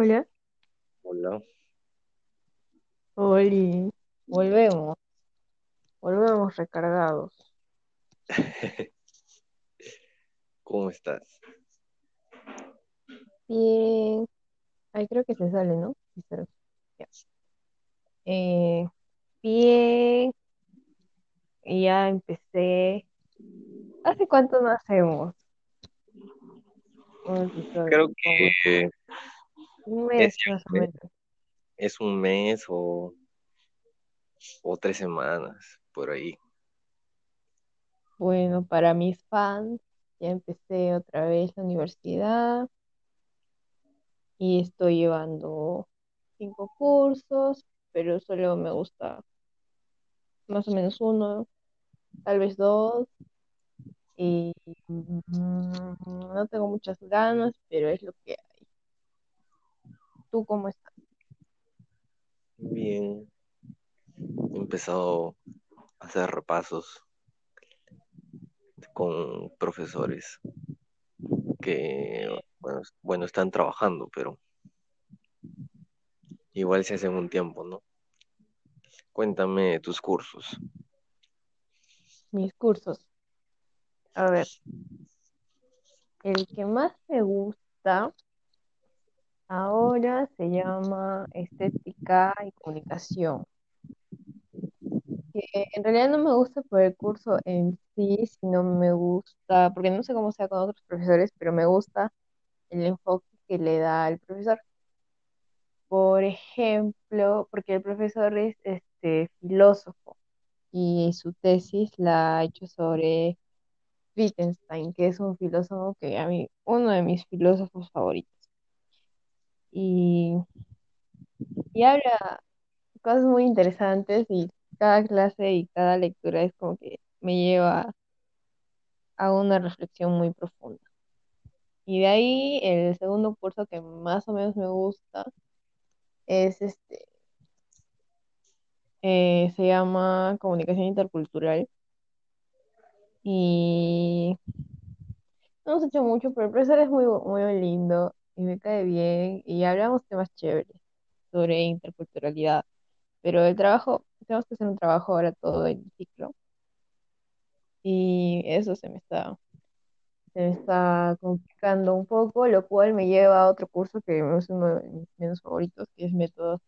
Hola. Hola. Oli. Volvemos. Volvemos recargados. ¿Cómo estás? Bien. Ay, creo que se sale, ¿no? Eh, bien. Ya empecé. ¿Hace cuánto no hacemos? Creo que un es, mes más o menos. es un mes o, o tres semanas por ahí. Bueno, para mis fans, ya empecé otra vez la universidad y estoy llevando cinco cursos, pero solo me gusta más o menos uno, tal vez dos, y mm, no tengo muchas ganas, pero es lo que. ¿Tú cómo estás? Bien, he empezado a hacer repasos con profesores que, bueno, bueno, están trabajando, pero igual se hacen un tiempo, ¿no? Cuéntame tus cursos. Mis cursos. A ver, el que más me gusta ahora se llama Estética y Comunicación. Que en realidad no me gusta por el curso en sí, sino me gusta, porque no sé cómo sea con otros profesores, pero me gusta el enfoque que le da el profesor. Por ejemplo, porque el profesor es este filósofo y su tesis la ha hecho sobre Wittgenstein, que es un filósofo que a mí, uno de mis filósofos favoritos. Y, y habla cosas muy interesantes y cada clase y cada lectura es como que me lleva a una reflexión muy profunda. Y de ahí el segundo curso que más o menos me gusta es este, eh, se llama Comunicación Intercultural y no hemos hecho mucho, pero el profesor es muy, muy lindo y me cae bien y hablamos temas chéveres sobre interculturalidad, pero el trabajo, tenemos que hacer un trabajo ahora todo el ciclo y eso se me está, se me está complicando un poco, lo cual me lleva a otro curso que es uno de mis menos favoritos, que es métodos,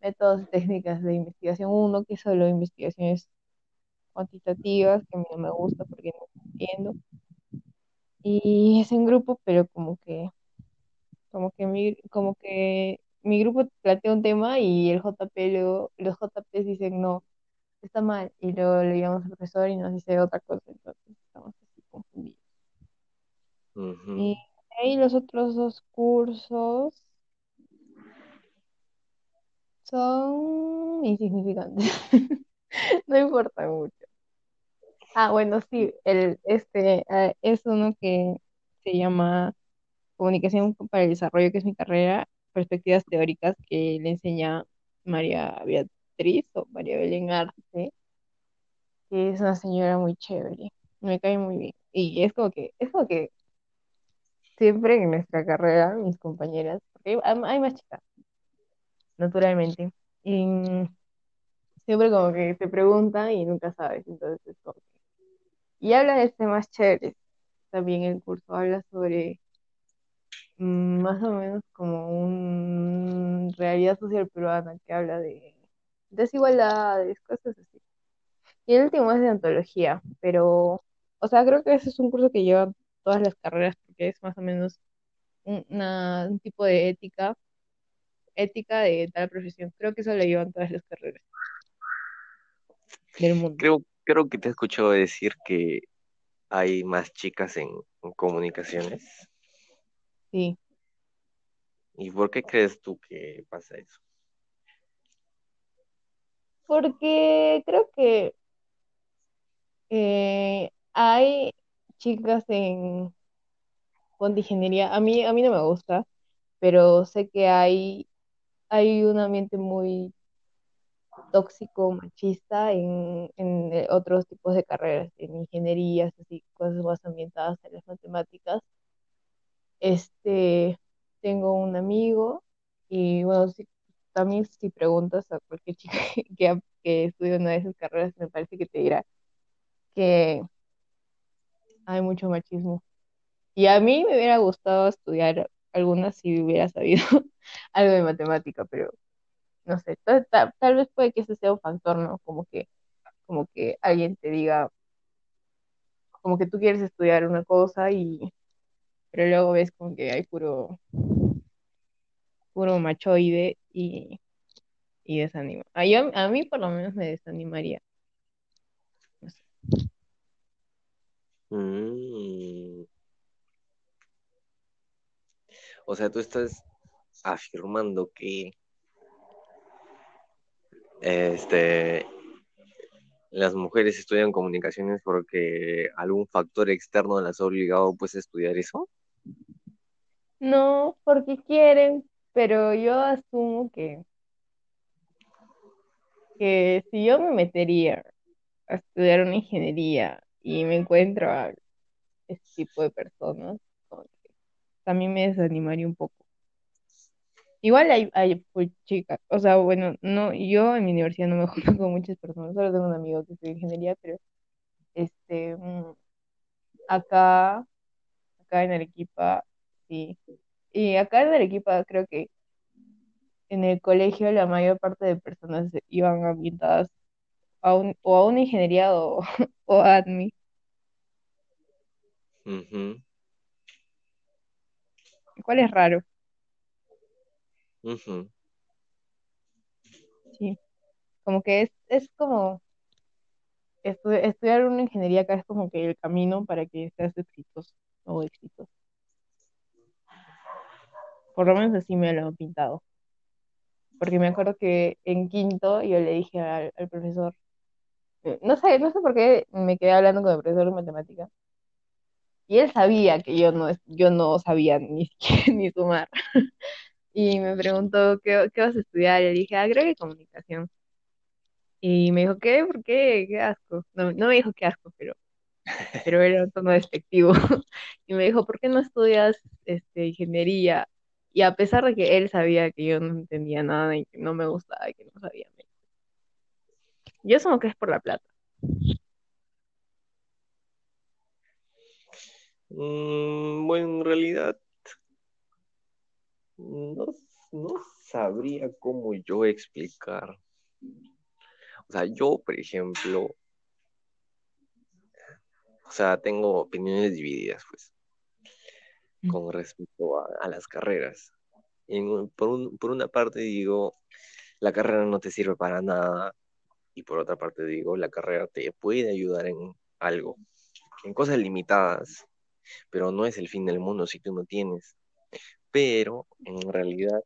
métodos y técnicas de investigación uno, que es solo investigaciones cuantitativas, que a mí no me gusta porque no entiendo. Y es en grupo, pero como que Como que mi, como que mi grupo plantea un tema y el JP luego, los JPs dicen no, está mal, y luego le llamamos al profesor y nos dice otra cosa, entonces estamos así confundidos. Y ahí los otros dos cursos son insignificantes, no importa mucho. Ah, bueno, sí, el, este eh, es uno que se llama Comunicación para el Desarrollo, que es mi carrera, perspectivas teóricas que le enseña María Beatriz o María Belén Arce, que es una señora muy chévere, me cae muy bien. Y es como que, es como que siempre en nuestra carrera, mis compañeras, porque hay, más chicas, naturalmente, y siempre como que te preguntan y nunca sabes, entonces es como que- Y habla de temas chéveres, también el curso habla sobre más o menos como una realidad social peruana que habla de desigualdades, cosas así. Y el último es de antología, pero, o sea, creo que ese es un curso que lleva todas las carreras porque es más o menos un, una- un tipo de ética, ética de tal profesión. Creo que eso lo llevan todas las carreras del mundo. Creo, creo que te he escuchado decir que hay más chicas en comunicaciones. Sí, ¿Y por qué crees tú que pasa eso? porque creo que eh, hay chicas en ingeniería. A mí, a mí no me gusta, pero sé que hay, hay un ambiente muy tóxico, machista en, en eh, otros tipos de carreras, en ingenierías, así, cosas más ambientadas en las matemáticas. Este, tengo un amigo y bueno, si, también si preguntas a cualquier chica que, que estudia una de esas carreras, me parece que te dirá que hay mucho machismo. Y a mí me hubiera gustado estudiar algunas si hubiera sabido algo de matemática, pero no sé, ta- ta- tal vez puede que ese sea un factor, ¿no? Como que, como que alguien te diga, como que tú quieres estudiar una cosa y, pero luego ves como que hay puro, puro machoide y, y desanima. A, yo- a mí por lo menos me desanimaría. Mm, o sea, tú estás afirmando que este, las mujeres estudian comunicaciones porque algún factor externo las ha obligado pues a estudiar eso. No, porque quieren, pero yo asumo que, que si yo me metería a estudiar una ingeniería y me encuentro a ese tipo de personas, también me desanimaría un poco. Igual hay, hay chicas, o sea, bueno, no, yo en mi universidad no me junto con muchas personas, solo tengo un amigo que estudia ingeniería, pero este, mm, acá, acá en Arequipa, sí. Y acá en Arequipa creo que en el colegio la mayor parte de personas iban ambientadas a un, o a una ingeniería o, o a lo cual es raro, sí. Como que es, es como estu- estudiar una ingeniería acá es como que el camino para que seas exitoso o exitoso. Por lo menos así me lo han pintado. Porque me acuerdo que en quinto yo le dije al, al profesor, eh, no sé, no sé por qué me quedé hablando con el profesor de matemática. Y él sabía que yo no, yo no sabía ni siquiera ni sumar. Y me preguntó, ¿qué, qué vas a estudiar? Y le dije, agregue comunicación. Y me dijo, ¿qué? ¿Por qué? Qué asco. No, no me dijo qué asco, pero, pero era un tono despectivo. Y me dijo, ¿por qué no estudias este, ingeniería? Y a pesar de que él sabía que yo no entendía nada y que no me gustaba y que no sabía, yo asumo que es por la plata. Mm, bueno, en realidad no, no sabría cómo yo explicar. O sea, yo, por ejemplo, o sea, tengo opiniones divididas, pues. Con respecto a, a las carreras. En por, un- por una parte digo, la carrera no te sirve para nada, y por otra parte digo, la carrera te puede ayudar en algo, en cosas limitadas, pero no es el fin del mundo si tú no tienes. Pero en realidad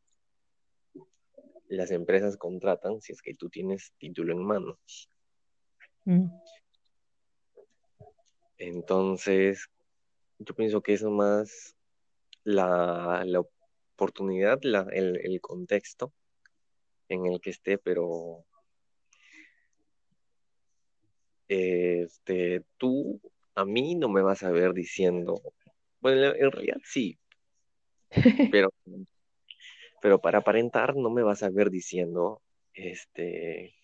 las empresas contratan si es que tú tienes título en mano. Mm. Entonces, yo pienso que es más la, la oportunidad, la, el, el contexto en el que esté, pero este, tú a mí no me vas a ver diciendo, bueno, en realidad sí, pero, pero para aparentar no me vas a ver diciendo, este,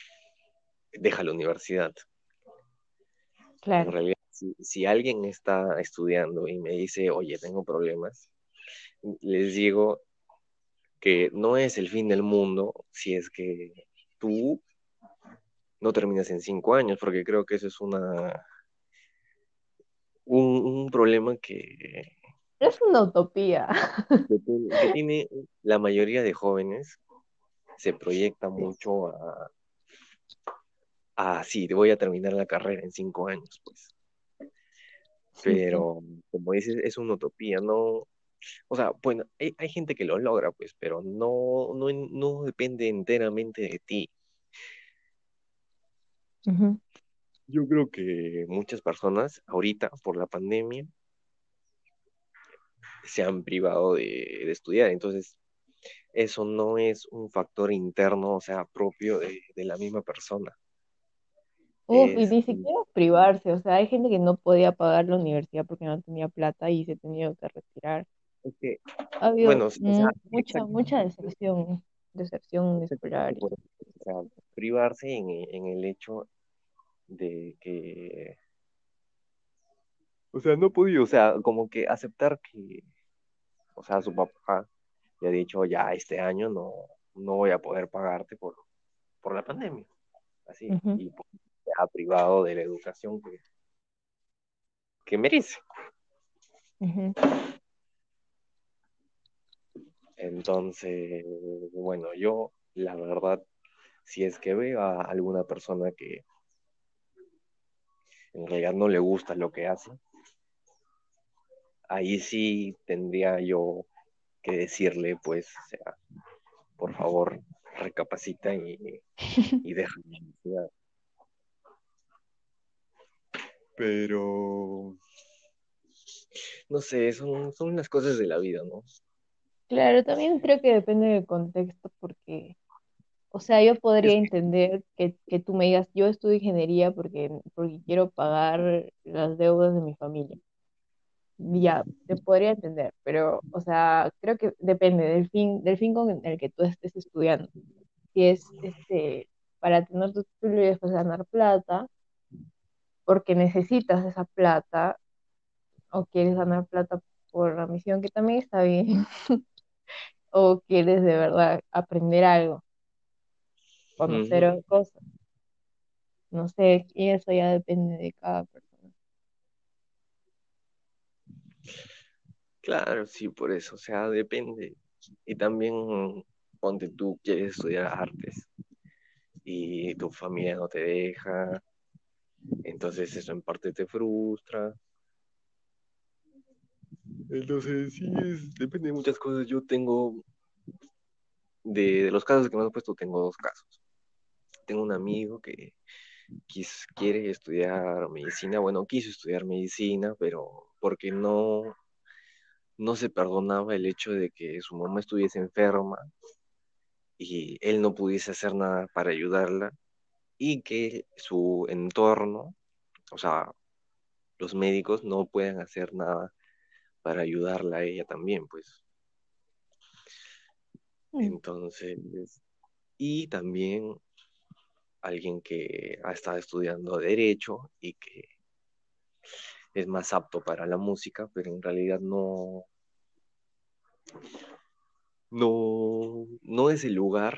deja la universidad. En Claro. realidad, si, si alguien está estudiando y me dice, oye, tengo problemas, les digo que no es el fin del mundo si es que tú no terminas en cinco años, porque creo que eso es una, un, un problema que, Es una utopía. que, tiene- que tiene la mayoría de jóvenes, se proyecta mucho a, a, sí, voy a terminar la carrera en cinco años, pues. Pero, como dices, es una utopía, no, o sea, bueno, hay, hay gente que lo logra, pues, pero no, no, no depende enteramente de ti. Yo creo que muchas personas ahorita por la pandemia se han privado de, de estudiar, entonces eso no es un factor interno, o sea, propio de, de la misma persona. Uf, y ni siquiera privarse, o sea, hay gente que no podía pagar la universidad porque no tenía plata y se tenía que retirar. Es que, Ha habido bueno, o sea, mu- mucha, mucha deserción, deserción escolar. O sea, privarse en, en el hecho de que, o sea, no podía, o sea, como que aceptar que, o sea, su papá le ha dicho, ya este año no, no voy a poder pagarte por, por la pandemia, así, y pues, se ha privado de la educación que, que merece. Entonces, bueno, yo, la verdad, si es que veo a alguna persona que en realidad no le gusta lo que hace, ahí sí tendría yo que decirle, pues, o sea, por favor, recapacita y, y deja la universidad. Pero, no sé, son, son las cosas de la vida, ¿no? Claro, también creo que depende del contexto, porque, o sea, yo podría Es entender que, que tú me digas, yo estudio ingeniería porque, porque quiero pagar las deudas de mi familia. Ya, te podría entender, pero, o sea, creo que depende del fin, del fin con el que tú estés estudiando. Si es este para tener tu título y después ganar plata, porque necesitas esa plata, o quieres ganar plata por la misión, que también está bien, o quieres de verdad aprender algo, conocer Ujú. o- cosas, no sé, y eso ya depende de cada persona. Claro, sí, por eso, o sea, depende. Y también, ponte tú, quieres estudiar artes y tu familia no te deja, entonces eso en parte te frustra. Entonces, sí, es, depende de muchas cosas. Yo tengo, de, los casos que me han puesto, tengo dos casos. Tengo un amigo que quis, quiere estudiar medicina, bueno, quiso estudiar medicina, pero porque no, no se perdonaba el hecho de que su mamá estuviese enferma y él no pudiese hacer nada para ayudarla y que su entorno, o sea, los médicos no puedan hacer nada para ayudarla a ella también, pues. Mm, Entonces, y también alguien que ha estado estudiando derecho y que es más apto para la música, pero en realidad no, no, no es el lugar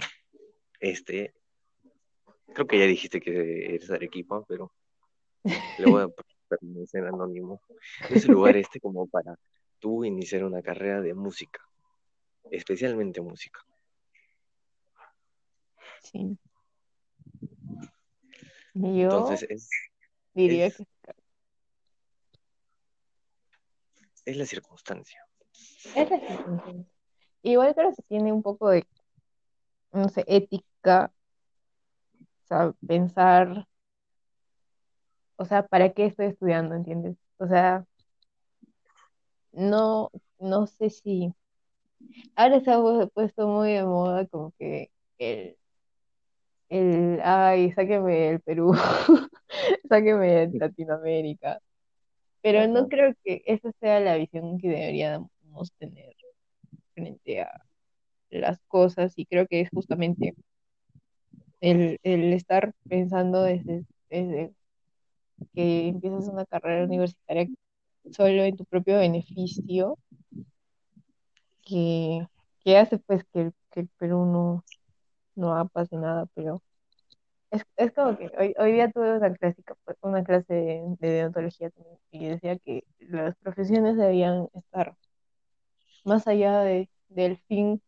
este. Creo que ya dijiste que eres Arequipa, pero le voy a permanecer anónimo. Es el lugar este como para tú iniciar una carrera de música, especialmente música. Sí, yo Entonces es, diría es, que es la circunstancia. es la circunstancia. Igual creo que tiene un poco de, no sé, ética, o sea, pensar, o sea, ¿para qué estoy estudiando, entiendes? O sea, no, no sé si, ahora se ha pu- puesto muy de moda como que el, el, ay, sáqueme del Perú, sáqueme de Latinoamérica, pero no creo que esa sea la visión que deberíamos tener frente a las cosas y creo que es justamente el, el estar pensando desde, desde que empiezas una carrera universitaria solo en tu propio beneficio, que, que hace pues que, que el Perú no, no pase nada, pero es, es como que hoy, hoy día tuve una clásica, una clase de, de deontología y decía que las profesiones debían estar más allá de, del fin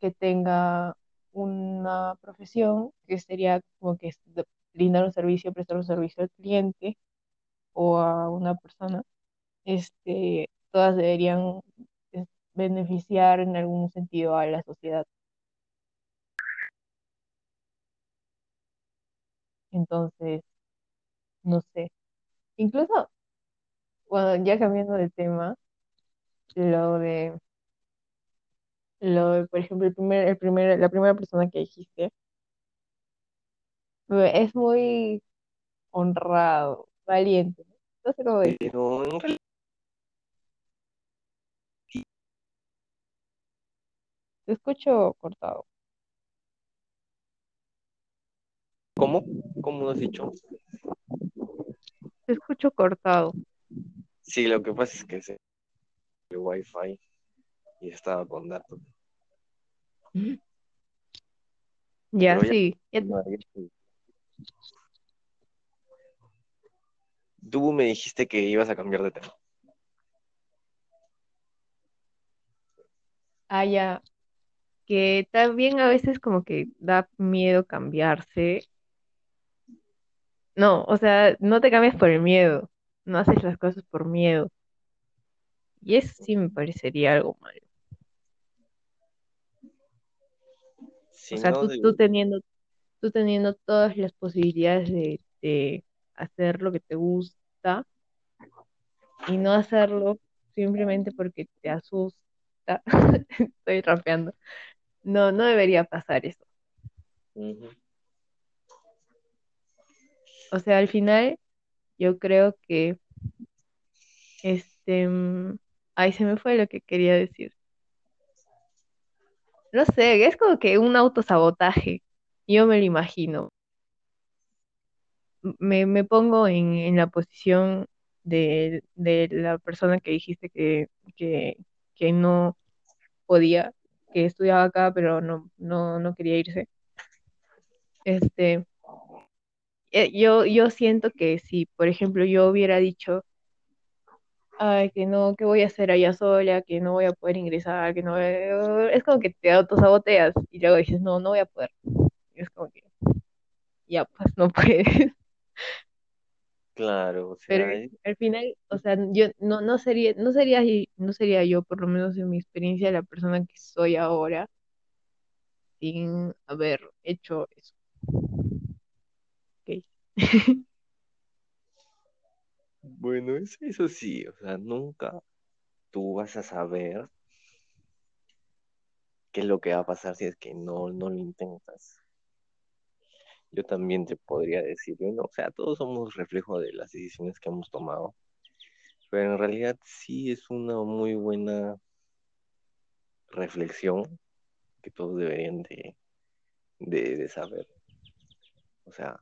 que tenga una profesión, que sería como que brindar un servicio, prestar un servicio al cliente o a una persona, este, todas deberían beneficiar en algún sentido a la sociedad. Entonces, no sé. Incluso, bueno, ya cambiando de tema, lo de, lo de, por ejemplo, el primer, el primer, la primera persona que dijiste, es muy honrado, valiente. No sé cómo decir. Te escucho cortado. ¿Cómo? ¿Cómo lo has dicho? Te escucho cortado. Sí, lo que pasa es que se el wifi y estaba con datos. Ya, Pero ya- sí. ya- No, ya estoy. Tú me dijiste que ibas a cambiar de tema. Ah, ya. Que también a veces como que da miedo cambiarse. No, o sea, no te cambias por el miedo. No haces las cosas por miedo. Y eso sí me parecería algo malo. Si O sea, no, tú, de- tú teniendo, tú teniendo todas las posibilidades de, de hacer lo que te gusta y no hacerlo simplemente porque te asusta. Estoy rapeando. No, no debería pasar eso. O sea, al final yo creo que este, mm, ay, se me fue lo que quería decir. No sé, es como que un autosabotaje. Yo me lo imagino. Me, me pongo en, en la posición de, de la persona que dijiste que, que, que no podía, que estudiaba acá, pero no, no, no quería irse. Este, eh, yo, yo siento que si, por ejemplo, yo hubiera dicho, ay, que no, que voy a hacer allá sola, que no voy a poder ingresar, que no Es como que te autosaboteas y luego dices, no, no voy a poder. Y es como que, ya, pues no puedes. Claro, o Pero sea, al final, o sea, yo no, no sería, no sería, no sería yo, por lo menos en mi experiencia, la persona que soy ahora sin haber hecho eso. Ok. bueno, es- eso sí, o sea, nunca tú vas a saber qué es lo que va a pasar si es que no, no lo intentas. Yo también te podría decir, bueno, o sea, todos somos reflejo de las decisiones que hemos tomado, pero en realidad sí es una muy buena reflexión que todos deberían de, de, de saber. O sea,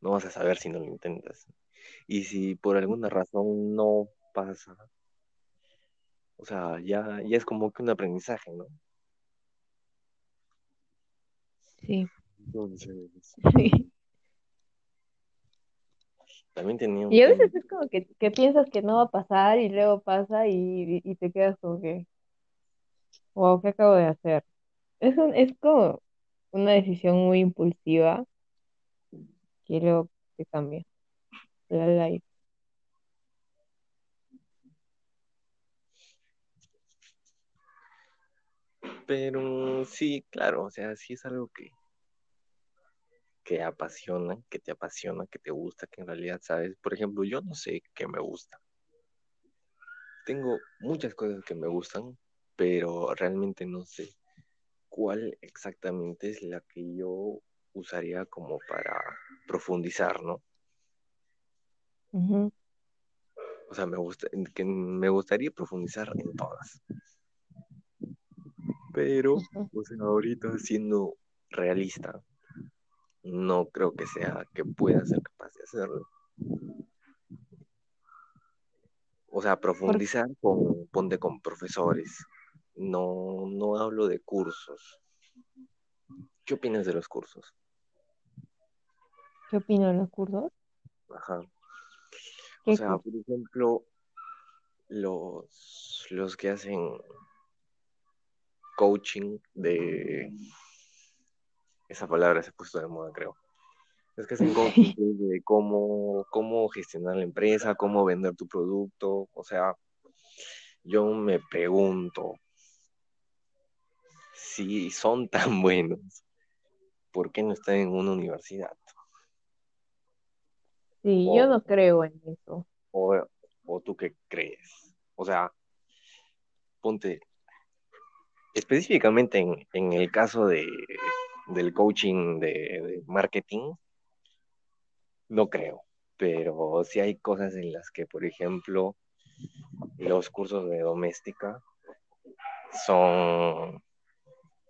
no vas a saber si no lo intentas. Y si por alguna razón no pasa, o sea, ya, ya es como que un aprendizaje, ¿no? Sí, Entonces, sí. también tenía un Y a veces es como que, que piensas que no va a pasar y luego pasa y, y te quedas como que, wow, ¿qué acabo de hacer? Es, un- es como una decisión muy impulsiva que luego te cambia la life. Pero sí, claro, o sea, sí es algo que, que apasiona, que te apasiona, que te gusta, que en realidad sabes. Por ejemplo, yo no sé qué me gusta. Tengo muchas cosas que me gustan, pero realmente no sé cuál exactamente es la que yo usaría como para profundizar, ¿no? O sea, me gusta, que me gustaría profundizar en todas. Pero, ujú. o sea, ahorita siendo realista, no creo que sea que pueda ser capaz de hacerlo. O sea, profundizar con, ponte con profesores. No, no hablo de cursos. ¿Qué opinas de los cursos? ¿Qué opino de los cursos? Ajá. O ¿Qué sea, por ejemplo, los, los que hacen coaching de... Esa palabra se ha puesto de moda, creo. Es que hacen coaching de cómo, cómo gestionar la empresa, cómo vender tu producto. O sea, yo me pregunto si son tan buenos, ¿por qué no están en una universidad? Sí, O, yo no creo en eso. o, o tú qué crees? O sea, ponte específicamente en, en el caso de, del coaching de, marketing, no creo. Pero sí hay cosas en las que, por ejemplo, los cursos de doméstica son,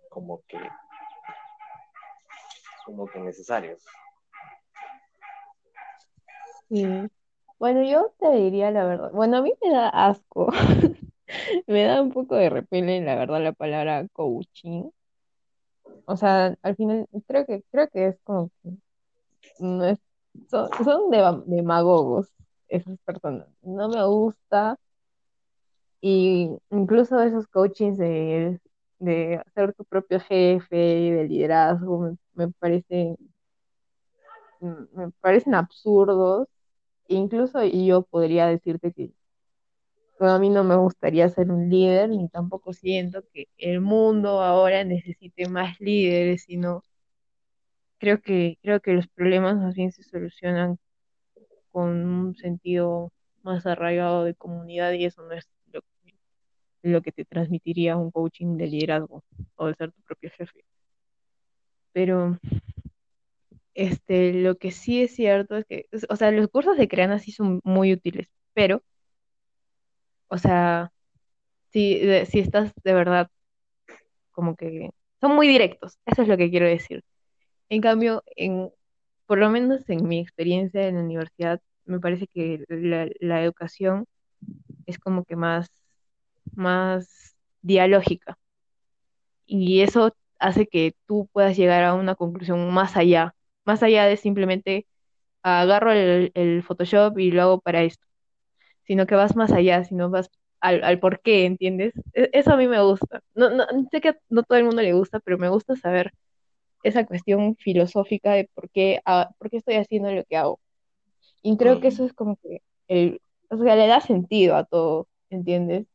como que como que necesarios. Sí. Bueno, yo te diría la verdad. Bueno, a mí me da asco. Me da un poco de repele, la verdad, la palabra coaching. O sea, al final creo que creo que es como que no es, son, son dema- demagogos esas personas. No me gusta. Y incluso esos coachings de, de ser tu propio jefe y de liderazgo me, me parece, me parecen absurdos. Incluso yo podría decirte que a mí no me gustaría ser un líder, ni tampoco siento que el mundo ahora necesite más líderes, sino creo que, creo que los problemas más bien se solucionan con un sentido más arraigado de comunidad y eso no es lo, lo que te transmitiría un coaching de liderazgo o de ser tu propio jefe. Pero este, lo que sí es cierto es que, o sea, los cursos de Creana sí son muy útiles, pero, o sea, si, de- si estás de verdad como que son muy directos, eso es lo que quiero decir. En cambio, en, por lo menos en mi experiencia en la universidad, me parece que la, educación es como que más, más dialógica y eso hace que tú puedas llegar a una conclusión más allá, más allá de simplemente agarro el, el Photoshop y lo hago para esto, sino que vas más allá, sino vas al, al por qué, ¿entiendes? E- Eso a mí me gusta. No, no, sé que no todo el mundo le gusta, pero me gusta saber esa cuestión filosófica de por qué, ah, por qué estoy haciendo lo que hago. Y creo que eso Mm, es como que el, o sea, le da sentido a todo, ¿entiendes?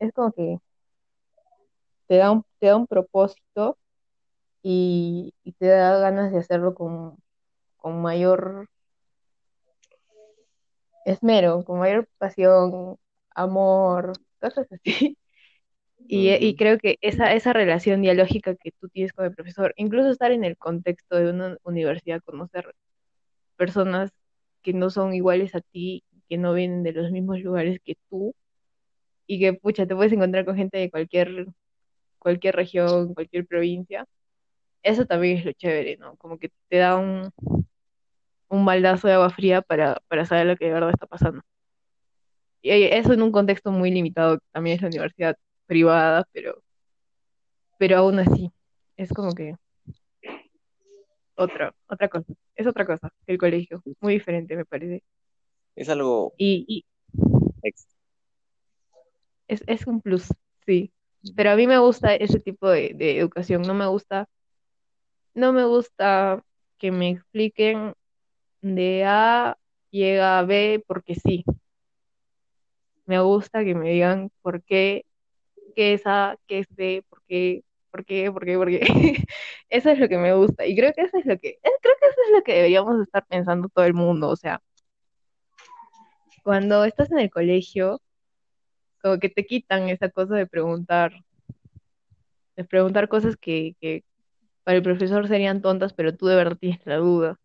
Es como que te da un, te da un propósito y, y te da ganas de hacerlo con, con mayor esmero, con mayor pasión, amor, cosas así. Y, y creo que esa, esa relación dialógica que tú tienes con el profesor, incluso estar en el contexto de una universidad, conocer personas que no son iguales a ti, que no vienen de los mismos lugares que tú, y que, pucha, te puedes encontrar con gente de cualquier, cualquier región, cualquier provincia. Eso también es lo chévere, ¿no? Como que te da un, un baldazo de agua fría para, para saber lo que de verdad está pasando. Y eso en un contexto muy limitado, que también es la universidad privada, pero, pero aún así, es como que otra, otra cosa, es otra cosa que el colegio, muy diferente me parece. Es algo Y, y extra. es, es un plus, sí. Pero a mí me gusta ese tipo de, de educación, no me gusta, no me gusta que me expliquen de A llega a B porque sí. Me gusta que me digan por qué, qué es A, qué es B, por qué, por qué, por qué, por qué. Eso es lo que me gusta. Y creo que eso es lo que, eh, creo que eso es lo que deberíamos estar pensando todo el mundo. O sea, cuando estás en el colegio, como que te quitan esa cosa de preguntar, de preguntar cosas que, que para el profesor serían tontas, pero tú de verdad tienes la duda.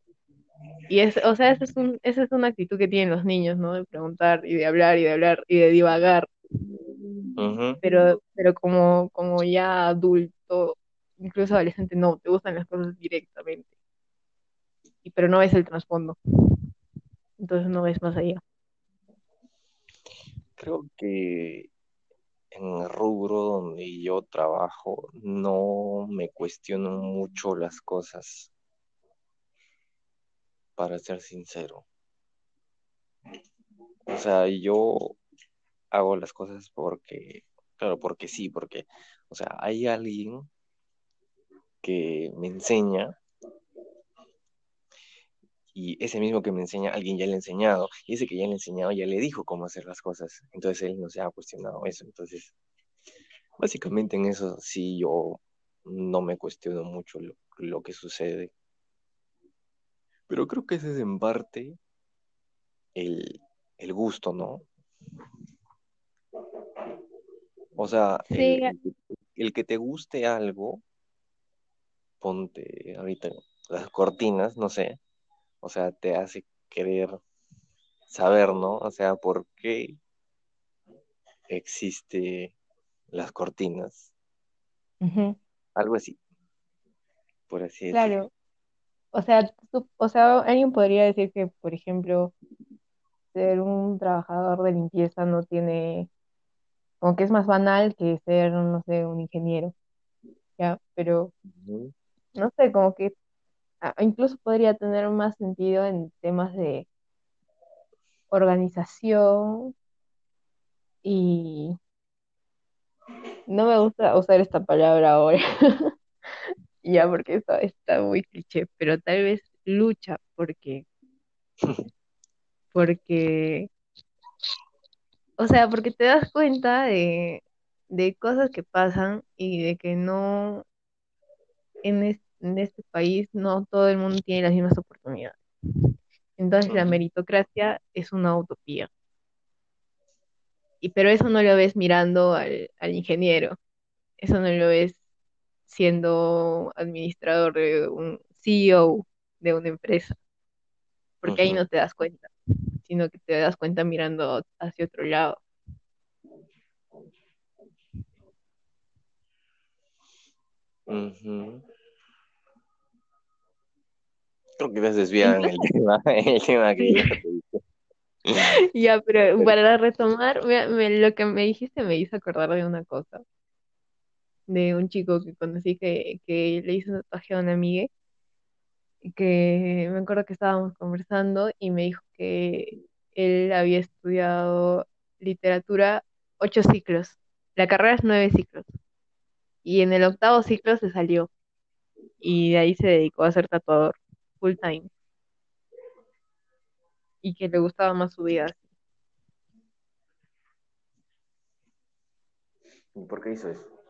Y es, o sea, esa es un, esa es una actitud que tienen los niños, ¿no? De preguntar y de hablar y de hablar y de divagar. Pero, pero como, como ya adulto, incluso adolescente, no, te gustan las cosas directamente. Y, pero no ves el trasfondo. Entonces no ves más allá. Creo que en el rubro donde yo trabajo no me cuestiono mucho las cosas, para ser sincero. O sea, yo hago las cosas porque, claro, porque sí, porque, o sea, hay alguien que me enseña y ese mismo que me enseña, alguien ya le ha enseñado, y ese que ya le ha enseñado ya le dijo cómo hacer las cosas, entonces él no se ha cuestionado eso, entonces, básicamente en eso sí yo no me cuestiono mucho lo, lo que sucede, pero creo que ese es en parte el, el gusto, ¿no? O sea, el, Sí, el, el que te guste algo, ponte ahorita las cortinas, no sé, o sea, te hace querer saber, ¿no? O sea, por qué existe las cortinas. Algo así, por así decirlo. Claro, o sea, tú- o sea, alguien podría decir que, por ejemplo, ser un trabajador de limpieza no tiene, como que es más banal que ser, no sé, un ingeniero, ¿ya? Pero, no sé, como que ah, incluso podría tener más sentido en temas de organización y no me gusta usar esta palabra ahora, ya, porque está, está muy cliché, pero tal vez lucha, porque, porque O sea, porque te das cuenta de, de cosas que pasan y de que no en, es- en este país no todo el mundo tiene las mismas oportunidades. Entonces la meritocracia es una utopía. Y pero eso no lo ves mirando al, al ingeniero, eso no lo ves siendo administrador de un CEO de una empresa, porque ahí no te das cuenta, sino que te das cuenta mirando hacia otro lado. ujú. Creo que te desvían Incluso el tema, el tema que yo te dije. Ya, pero Pero, para retomar, me- me- lo que me dijiste me hizo acordar de una cosa, de un chico que conocí que, que le hizo un tatuaje a una amiga, que me acuerdo que estábamos conversando y me dijo que él había estudiado literatura ocho ciclos, la carrera es nueve ciclos, y en el octavo ciclo se salió, y de ahí se dedicó a ser tatuador full time, y que le gustaba más su vida así. ¿y por qué hizo eso?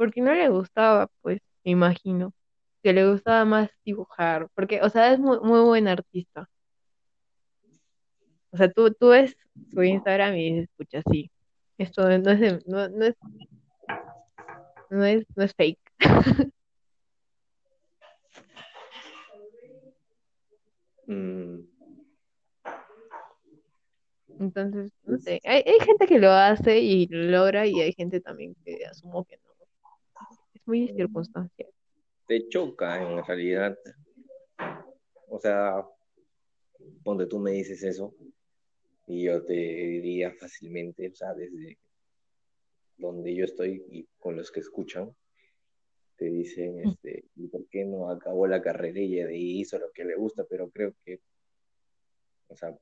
Porque no le gustaba, pues, me imagino, que le gustaba más dibujar, porque, o sea, es muy, muy buen artista. O sea, tú, tú ves su Instagram y dices, escucha, sí, esto no es, de- no, no es, no es, no es fake. Mm, Entonces, no sé, hay, hay gente que lo hace y lo logra y hay gente también que asumo que no. Muy mm, circunstancial. te choca en realidad. O sea, donde tú me dices eso y yo te diría fácilmente, o sea, desde donde yo estoy y con los que escuchan, te dicen, este, ¿y por qué no acabó la carrera y hizo lo que le gusta? Pero creo que, o sea,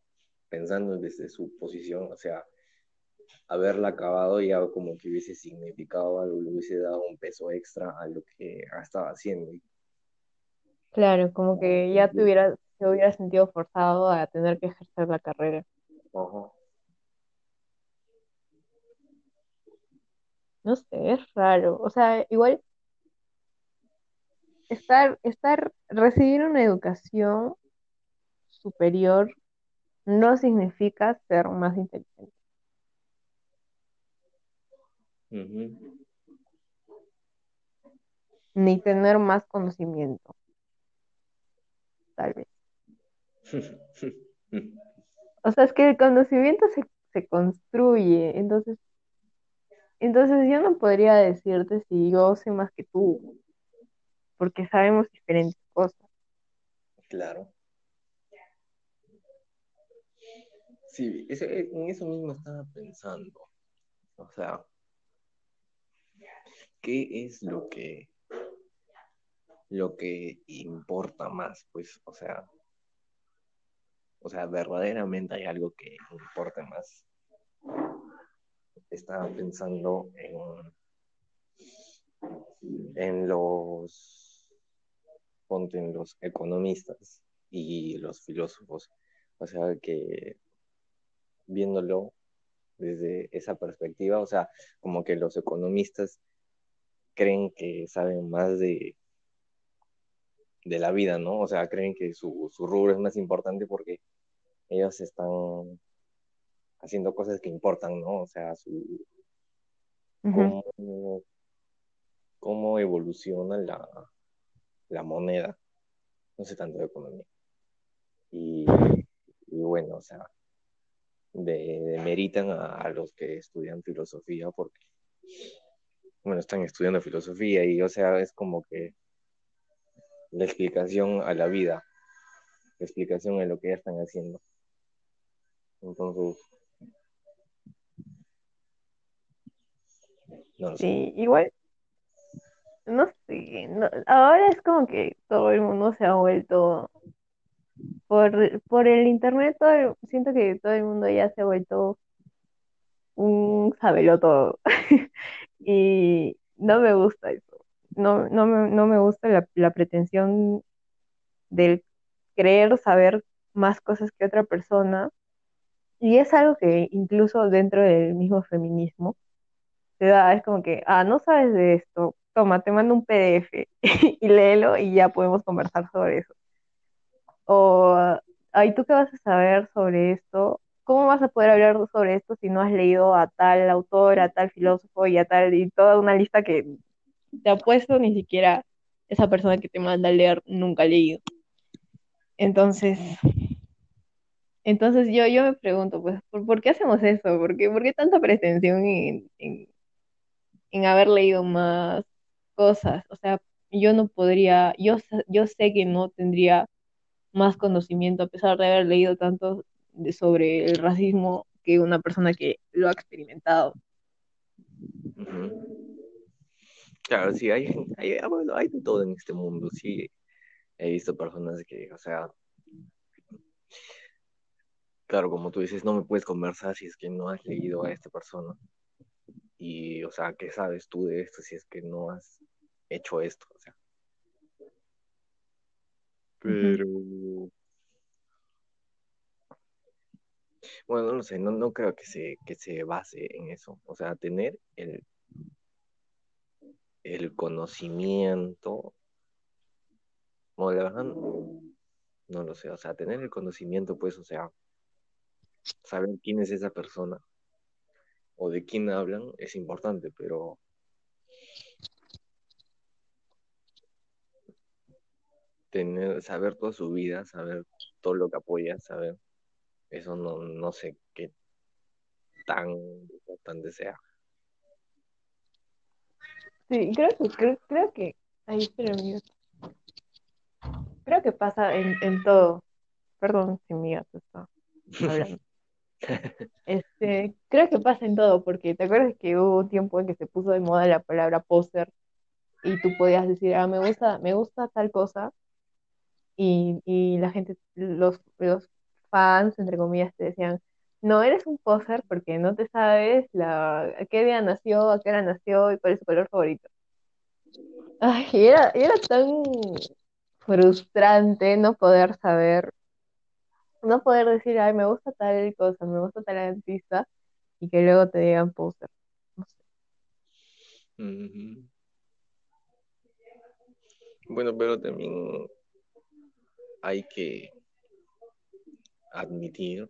pensando desde su posición, o sea, haberla acabado ya como que hubiese significado algo, le hubiese dado un peso extra a lo que estaba haciendo. Claro, como que ya te hubiera, te hubiera sentido forzado a tener que ejercer la carrera. Ajá. No sé, es raro. O sea, igual estar, estar, recibir una educación superior no significa ser más inteligente, Ni tener más conocimiento, tal vez. O sea, es que el conocimiento se, se construye, entonces, entonces yo no podría decirte si yo sé más que tú, porque sabemos diferentes cosas. Claro. Sí, ese- en eso mismo estaba pensando. O sea, ¿qué es lo que, lo que importa más? Pues, o sea, o sea, verdaderamente hay algo que importe más. Estaba pensando en, en los, ponte en los economistas y los filósofos. O sea, que viéndolo desde esa perspectiva, o sea, como que los economistas creen que saben más de, de la vida, ¿no? O sea, creen que su, su rubro es más importante porque ellos están haciendo cosas que importan, ¿no? O sea, su, cómo, cómo evoluciona la, la moneda, no sé tanto de economía. Y, y bueno, o sea, de, demeritan a, a, los que estudian filosofía porque bueno, están estudiando filosofía y, o sea, es como que la explicación a la vida, la explicación a lo que ya están haciendo. Entonces. Sí, igual, no sé, no- ahora es como que todo el mundo se ha vuelto, por, por el internet, siento que todo el mundo ya se ha vuelto un todo Y no me gusta eso. No, no me, no me gusta la, la pretensión del creer saber más cosas que otra persona. Y es algo que incluso dentro del mismo feminismo te da, es como que, ah, no sabes de esto, toma, te mando un PDF y léelo y ya podemos conversar sobre eso. O, ay, ¿tú qué vas a saber sobre esto? ¿Cómo vas a poder hablar sobre esto si no has leído a tal autor, a tal filósofo y a tal, y toda una lista que te apuesto ni siquiera esa persona que te manda a leer nunca ha leído? Entonces, entonces yo, yo me pregunto, pues, ¿por, qué hacemos eso? ¿Por qué, por qué tanta pretensión en, en, en haber leído más cosas? O sea, yo no podría, yo, yo sé que no tendría más conocimiento a pesar de haber leído tanto de- sobre el racismo que una persona que lo ha experimentado. Claro, sí, hay, hay, ah, bueno, hay de todo en este mundo, sí. He visto personas que, o sea, claro, como tú dices, no me puedes conversar si es que no has leído a esta persona. Y, o sea, ¿qué sabes tú de esto si es que no has hecho esto? O sea, pero, bueno, no sé, no, no creo que se, que se base en eso. O sea, tener el, el conocimiento, o la verdad, no lo sé, o sea, tener el conocimiento, pues, o sea, saber quién es esa persona o de quién hablan es importante, pero tener, saber toda su vida, saber todo lo que apoya, saber, eso no, no sé qué tan importante sea. Sí, creo que, creo, creo que, ay, espera, amigo. Creo que pasa en, en todo. Perdón si mi gato está hablando. Este, creo que pasa en todo, porque te acuerdas que hubo un tiempo en que se puso de moda la palabra poser y tú podías decir, ah, me gusta, me gusta tal cosa, y, y la gente, los, los fans, entre comillas, te decían, no eres un poser porque no te sabes la, a qué día nació, a qué hora nació y cuál es su color favorito. Ay, era, era tan frustrante no poder saber, no poder decir, ay, me gusta tal cosa, me gusta tal artista, y que luego te digan poser. No sé. Bueno, pero también hay que admitir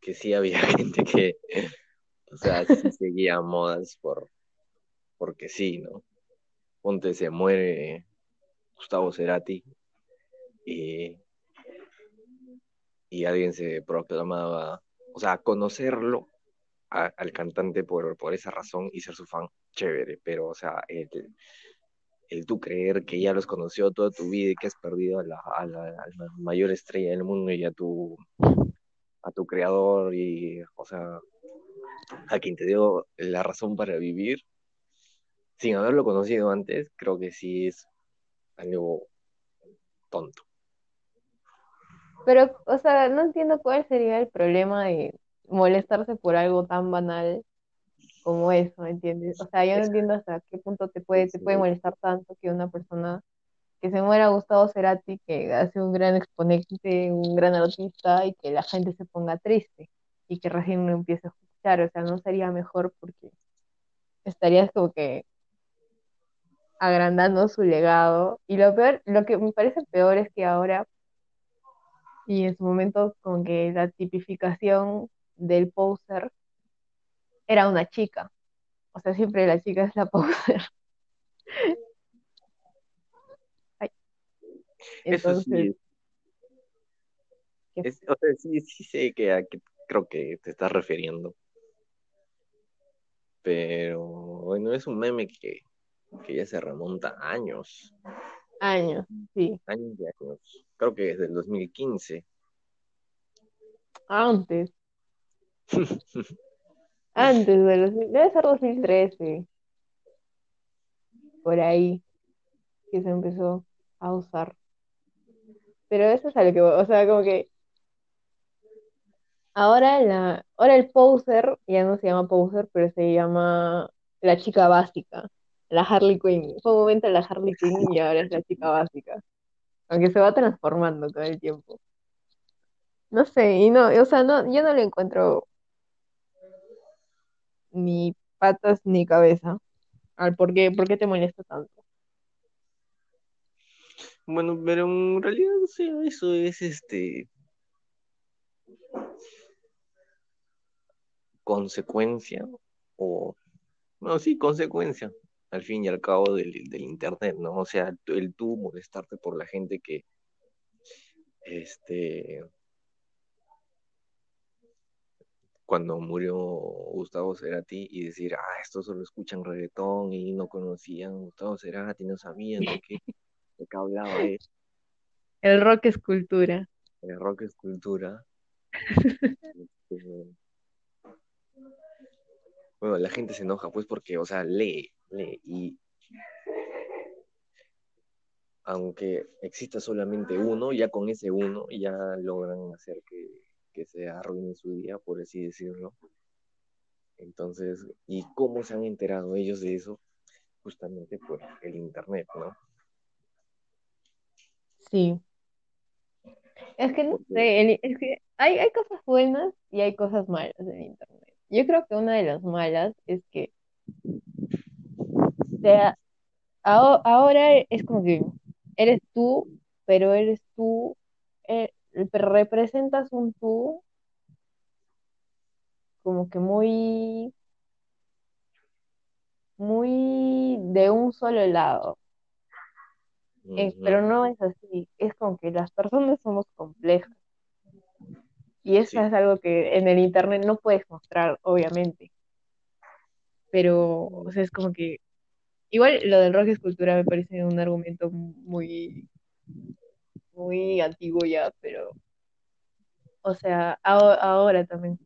que sí había gente que, o sea, sí seguía modas por, porque sí, ¿no? Ponte se muere Gustavo Cerati y, y alguien se proclamaba, o sea, conocerlo al cantante por, por esa razón y ser su fan, chévere, pero, o sea, el, el tú creer que ya los conoció toda tu vida y que has perdido a la, mayor estrella del mundo y a tu, a tu creador y, o sea, a quien te dio la razón para vivir, sin haberlo conocido antes, creo que sí es algo tonto. Pero, o sea, no entiendo cuál sería el problema de molestarse por algo tan banal como eso, ¿entiendes? O sea, yo no entiendo hasta qué punto te puede, te puede molestar tanto que una persona que se muera Gustavo Cerati, que hace un gran exponente, un gran artista, y que la gente se ponga triste y que recién lo empiece a escuchar. O sea, no sería mejor porque estarías como que agrandando su legado. Y lo peor, lo que me parece peor es que ahora y en su momento como que la tipificación del poser era una chica. O sea, siempre la chica es la poser. Ay, eso Entonces, sí, es, o sea, sí, sí sé que a qué creo que te estás refiriendo, pero bueno, es un meme que, que ya se remonta a años, Años, sí. años y años. Creo que desde el 2015. Antes, antes de los, debe ser 2013, por ahí, que se empezó a usar. Pero eso es a lo que, o sea, como que ahora la, ahora el poser ya no se llama poser, pero se llama la chica básica, la Harley Quinn. Fue un momento la Harley Quinn y ahora es la chica básica. Aunque se va transformando todo el tiempo. No sé, y no, o sea, no, yo no le encuentro ni patas ni cabeza al por qué, por qué te molesta tanto. Bueno, pero en realidad, o eso es este consecuencia o no, sí, consecuencia al fin y al cabo del, del internet, ¿no? O sea, el tú molestarte por la gente que este cuando murió Gustavo Cerati y decir, ah, estos solo escuchan reggaetón y no conocían Gustavo Cerati, no sabían de qué, de qué hablaba él. El rock es cultura. El rock es cultura. Este, bueno, la gente se enoja pues porque, o sea, lee, lee y aunque exista solamente uno, ya con ese uno ya logran hacer que, que se arruine su día, por así decirlo. Entonces, ¿y cómo se han enterado ellos de eso? Justamente por el internet, ¿no? Sí. Es que no sé, el- es que hay, hay cosas buenas y hay cosas malas en internet. Yo creo que una de las malas es que sea, aho- ahora es como que eres tú, pero eres tú, eh, representas un tú como que muy, muy de un solo lado. Eh, pero no es así, es como que las personas somos complejas. Y eso sí, es algo que en el internet no puedes mostrar, obviamente, pero o sea, es como que igual lo del rock escultura me parece un argumento muy, muy antiguo ya, pero o sea, aho- ahora también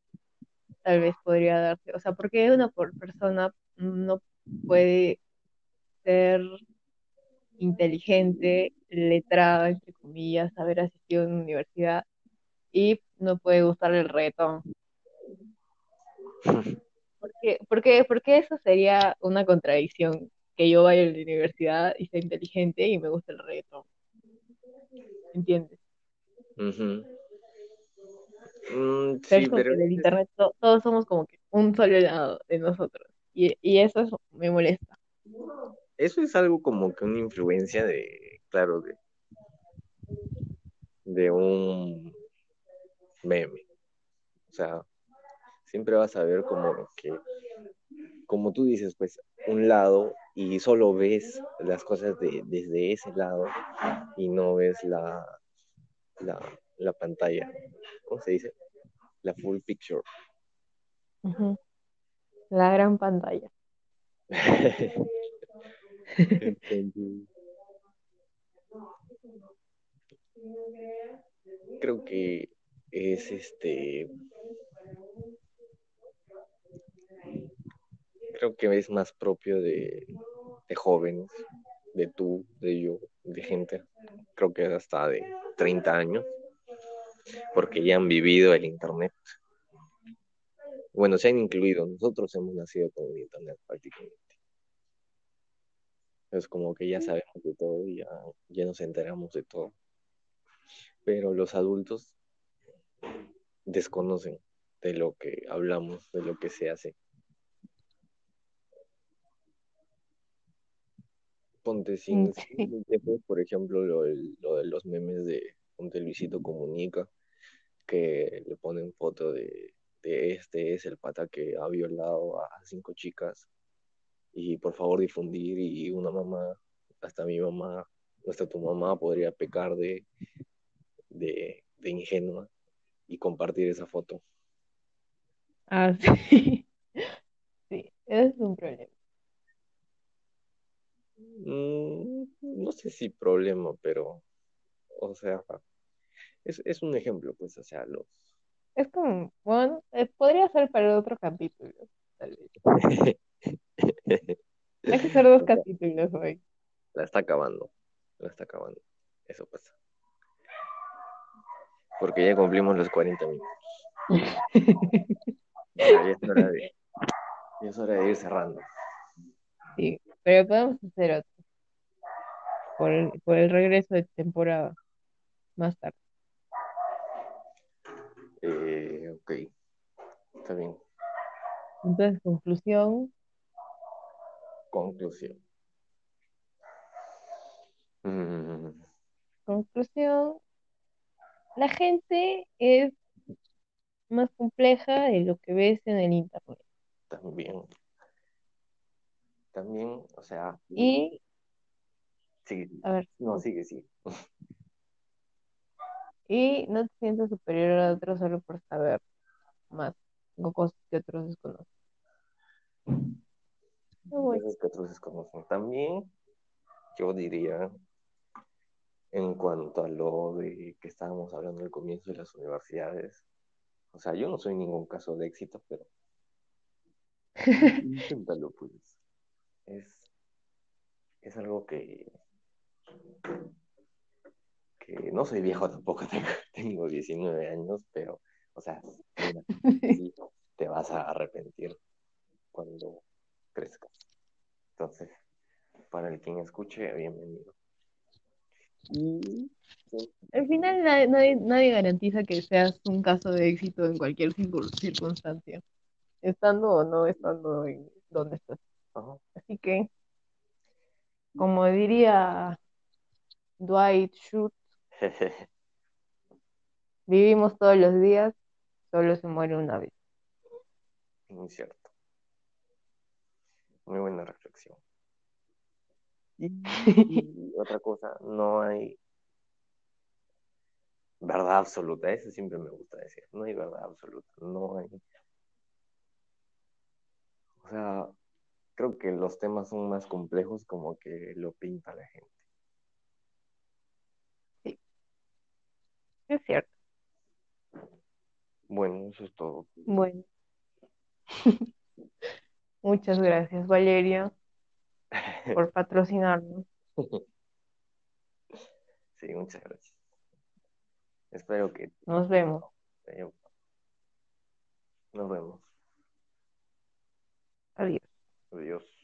tal vez podría darse, o sea, porque una por persona no puede ser inteligente, letrada, entre comillas, haber asistido a una universidad y no puede gustarle el reggaetón. Porque, porque, porque eso sería una contradicción, que yo vaya a la universidad y sea inteligente y me guste el reggaetón, ¿entiendes? ujú. Mm, Pero sí, pero del es- internet to- todos somos como que un solo lado de nosotros. Y, y eso es- me molesta. eso es algo como que una influencia de, claro, de, de un meme. O sea, siempre vas a ver como que, como tú dices, pues, un lado y solo ves las cosas de, desde ese lado y no ves la, la, la pantalla, ¿cómo se dice? La full picture. La gran pantalla. Creo que es este, creo que es más propio de, de jóvenes, de tú, de yo, de gente, creo que hasta de 30 años, porque ya han vivido el internet. Bueno, se han incluido, nosotros hemos nacido con el internet prácticamente. Es como que ya sabemos de todo ya, ya nos enteramos de todo. Pero los adultos desconocen de lo que hablamos, de lo que se hace. Ponte sin, Sí. sin después, por ejemplo, lo, lo de los memes de Ponte Luisito Comunica, que le ponen foto de, de este es el pata que ha violado a cinco chicas y por favor difundir y una mamá, hasta mi mamá, hasta tu mamá podría pecar de, de, de ingenua y compartir esa foto. Ah, sí. Sí, es un problema. Mm, no sé si problema, pero, o sea, es, es un ejemplo, pues, o sea, los... Es como, bueno, eh, podría ser para otro capítulo, tal vez. Hay que hacer dos capítulos hoy. La está acabando, la está acabando. Eso pasa. Porque ya cumplimos los 40 minutos. Ya, ya es hora de, ya es hora de ir cerrando. Sí, pero podemos hacer otro. Por el, por el regreso de temporada. Más tarde. Eh, ok, está bien. Entonces, conclusión, Conclusión. Mm, conclusión, la gente es más compleja de lo que ves en el internet. también. También, o sea, Y, sigue. a ver, No, sigue, sigue. y no te sientes superior a otros solo por saber más o cosas que otros desconocen. Cosas que otros desconocen. También, yo diría, en cuanto a lo de que estábamos hablando al comienzo de las universidades, o sea, yo no soy ningún caso de éxito, pero inténtalo, pues. Es, es algo que, que no soy viejo tampoco, tengo, tengo 19 años, pero, o sea, sí, te vas a arrepentir cuando crezcas. Entonces, para el quien escuche, bienvenido. Y sí, Al final nadie, nadie, nadie garantiza que seas un caso de éxito en cualquier circun- circunstancia, estando o no estando en donde estás. Así que, como diría Dwight Schrute, vivimos todos los días, solo se muere una vez. Muy cierto. Muy buena reflexión. Y, y otra cosa, no hay verdad absoluta, eso siempre me gusta decir, no hay verdad absoluta, no hay... O sea, creo que los temas son más complejos como que lo pinta la gente. Es cierto. Bueno, eso es todo. Bueno. Muchas gracias, Valeria, por patrocinarnos. Sí, muchas gracias. Espero que... Nos vemos. Nos vemos. Adiós. Adiós.